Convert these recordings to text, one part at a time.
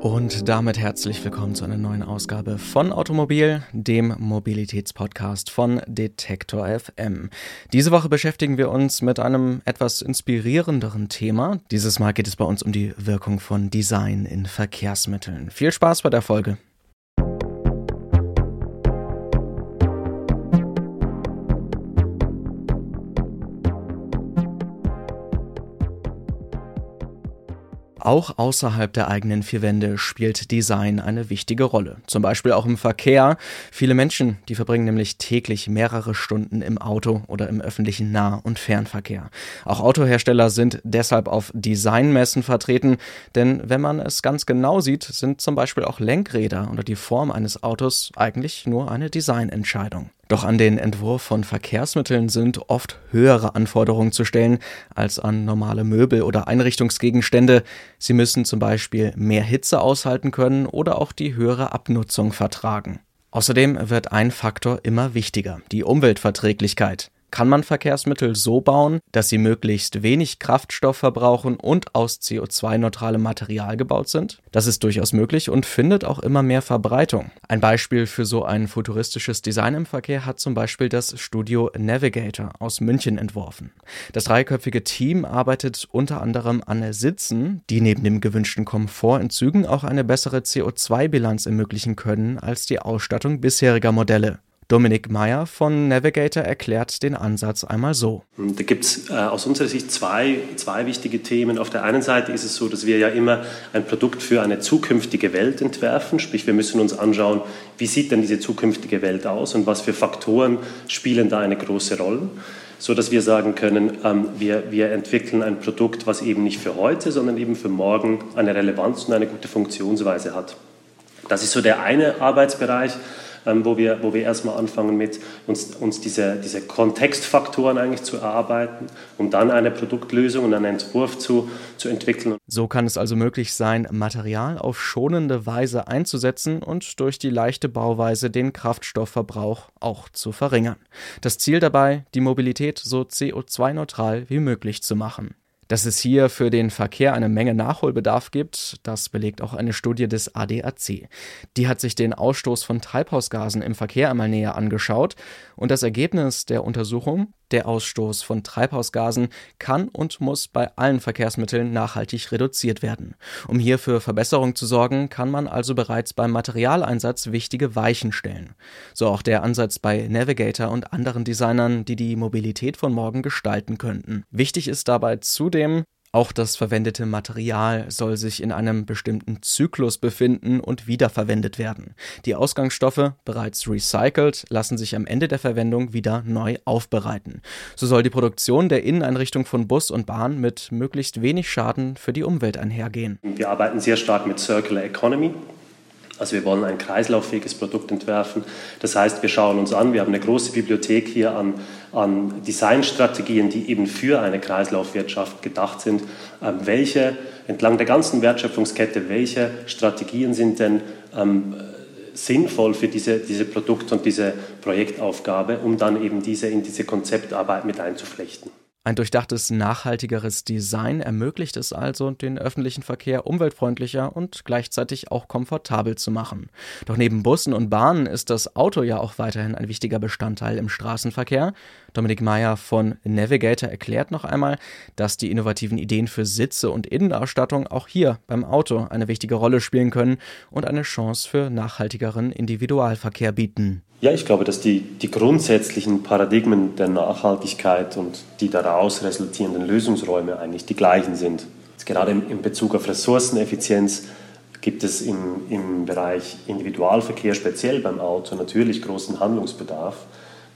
Und damit herzlich willkommen zu einer neuen Ausgabe von Automobil, dem Mobilitätspodcast von Detektor FM. Diese Woche beschäftigen wir uns mit einem etwas inspirierenderen Thema. Dieses Mal geht es bei uns um die Wirkung von Design in Verkehrsmitteln. Viel Spaß bei der Folge. Auch außerhalb der eigenen vier Wände spielt Design eine wichtige Rolle. Zum Beispiel auch im Verkehr. Viele Menschen, die verbringen nämlich täglich mehrere Stunden im Auto oder im öffentlichen Nah- und Fernverkehr. Auch Autohersteller sind deshalb auf Designmessen vertreten, denn wenn man es ganz genau sieht, sind zum Beispiel auch Lenkräder oder die Form eines Autos eigentlich nur eine Designentscheidung. Doch an den Entwurf von Verkehrsmitteln sind oft höhere Anforderungen zu stellen als an normale Möbel oder Einrichtungsgegenstände. Sie müssen zum Beispiel mehr Hitze aushalten können oder auch die höhere Abnutzung vertragen. Außerdem wird ein Faktor immer wichtiger, die Umweltverträglichkeit. Kann man Verkehrsmittel so bauen, dass sie möglichst wenig Kraftstoff verbrauchen und aus CO2-neutralem Material gebaut sind? Das ist durchaus möglich und findet auch immer mehr Verbreitung. Ein Beispiel für so ein futuristisches Design im Verkehr hat zum Beispiel das Studio Navigator aus München entworfen. Das dreiköpfige Team arbeitet unter anderem an Sitzen, die neben dem gewünschten Komfort in Zügen auch eine bessere CO2-Bilanz ermöglichen können als die Ausstattung bisheriger Modelle. Dominik Meyer von Navigator erklärt den Ansatz einmal so. Da gibt es äh, aus unserer Sicht zwei, zwei wichtige Themen. Auf der einen Seite ist es so, dass wir ja immer ein Produkt für eine zukünftige Welt entwerfen. Sprich, wir müssen uns anschauen, wie sieht denn diese zukünftige Welt aus und was für Faktoren spielen da eine große Rolle so dass wir sagen können, ähm, wir, wir entwickeln ein Produkt, was eben nicht für heute, sondern eben für morgen eine Relevanz und eine gute Funktionsweise hat. Das ist so der eine Arbeitsbereich ähm, wo, wir, wo wir erstmal anfangen mit uns, uns diese, diese Kontextfaktoren eigentlich zu erarbeiten, um dann eine Produktlösung und einen Entwurf zu, zu entwickeln. So kann es also möglich sein, Material auf schonende Weise einzusetzen und durch die leichte Bauweise den Kraftstoffverbrauch auch zu verringern. Das Ziel dabei, die Mobilität so CO2-neutral wie möglich zu machen. Dass es hier für den Verkehr eine Menge Nachholbedarf gibt, das belegt auch eine Studie des ADAC. Die hat sich den Ausstoß von Treibhausgasen im Verkehr einmal näher angeschaut und das Ergebnis der Untersuchung, der Ausstoß von Treibhausgasen kann und muss bei allen Verkehrsmitteln nachhaltig reduziert werden. Um hier für Verbesserung zu sorgen, kann man also bereits beim Materialeinsatz wichtige Weichen stellen. So auch der Ansatz bei Navigator und anderen Designern, die die Mobilität von morgen gestalten könnten. Wichtig ist dabei zudem, auch das verwendete Material soll sich in einem bestimmten Zyklus befinden und wiederverwendet werden. Die Ausgangsstoffe, bereits recycelt, lassen sich am Ende der Verwendung wieder neu aufbereiten. So soll die Produktion der Inneneinrichtung von Bus und Bahn mit möglichst wenig Schaden für die Umwelt einhergehen. Wir arbeiten sehr stark mit Circular Economy. Also wir wollen ein kreislauffähiges Produkt entwerfen. Das heißt, wir schauen uns an, wir haben eine große Bibliothek hier an, an Designstrategien, die eben für eine Kreislaufwirtschaft gedacht sind. Ähm, welche entlang der ganzen Wertschöpfungskette, welche Strategien sind denn ähm, sinnvoll für diese, diese Produkt- und diese Projektaufgabe, um dann eben diese in diese Konzeptarbeit mit einzuflechten. Ein durchdachtes, nachhaltigeres Design ermöglicht es also, den öffentlichen Verkehr umweltfreundlicher und gleichzeitig auch komfortabel zu machen. Doch neben Bussen und Bahnen ist das Auto ja auch weiterhin ein wichtiger Bestandteil im Straßenverkehr. Dominik Meyer von Navigator erklärt noch einmal, dass die innovativen Ideen für Sitze und Innenausstattung auch hier beim Auto eine wichtige Rolle spielen können und eine Chance für nachhaltigeren Individualverkehr bieten. Ja, ich glaube, dass die, die grundsätzlichen Paradigmen der Nachhaltigkeit und die daraus resultierenden Lösungsräume eigentlich die gleichen sind. Gerade in Bezug auf Ressourceneffizienz gibt es im, im Bereich Individualverkehr, speziell beim Auto, natürlich großen Handlungsbedarf.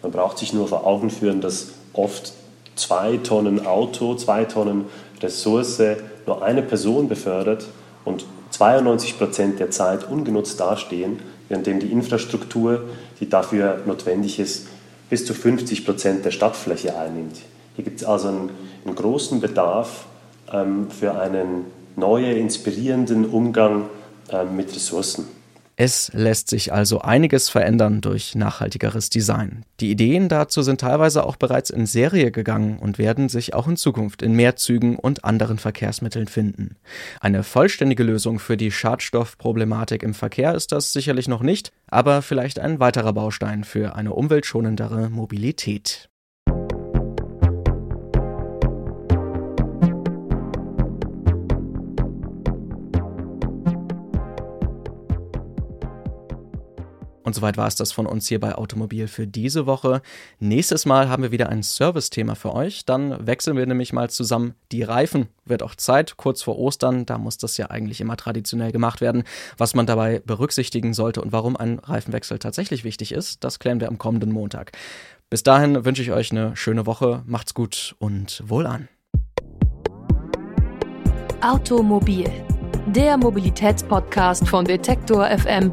Man braucht sich nur vor Augen führen, dass oft zwei Tonnen Auto, zwei Tonnen Ressource nur eine Person befördert und 92 Prozent der Zeit ungenutzt dastehen währenddem die Infrastruktur, die dafür notwendig ist, bis zu 50 Prozent der Stadtfläche einnimmt. Hier gibt es also einen, einen, großen Bedarf ähm, für einen neuen, inspirierenden Umgang ähm, mit Ressourcen. Es lässt sich also einiges verändern durch nachhaltigeres Design. Die Ideen dazu sind teilweise auch bereits in Serie gegangen und werden sich auch in Zukunft in mehr Zügen und anderen Verkehrsmitteln finden. Eine vollständige Lösung für die Schadstoffproblematik im Verkehr ist das sicherlich noch nicht, aber vielleicht ein weiterer Baustein für eine umweltschonendere Mobilität. Und soweit war es das von uns hier bei Automobil für diese Woche. Nächstes Mal haben wir wieder ein Service-Thema für euch. Dann wechseln wir nämlich mal zusammen die Reifen. Wird auch Zeit, kurz vor Ostern. Da muss das ja eigentlich immer traditionell gemacht werden. Was man dabei berücksichtigen sollte und warum ein Reifenwechsel tatsächlich wichtig ist, das klären wir am kommenden Montag. Bis dahin wünsche ich euch eine schöne Woche. Macht's gut und wohlan. Automobil, der Mobilitätspodcast von Detektor FM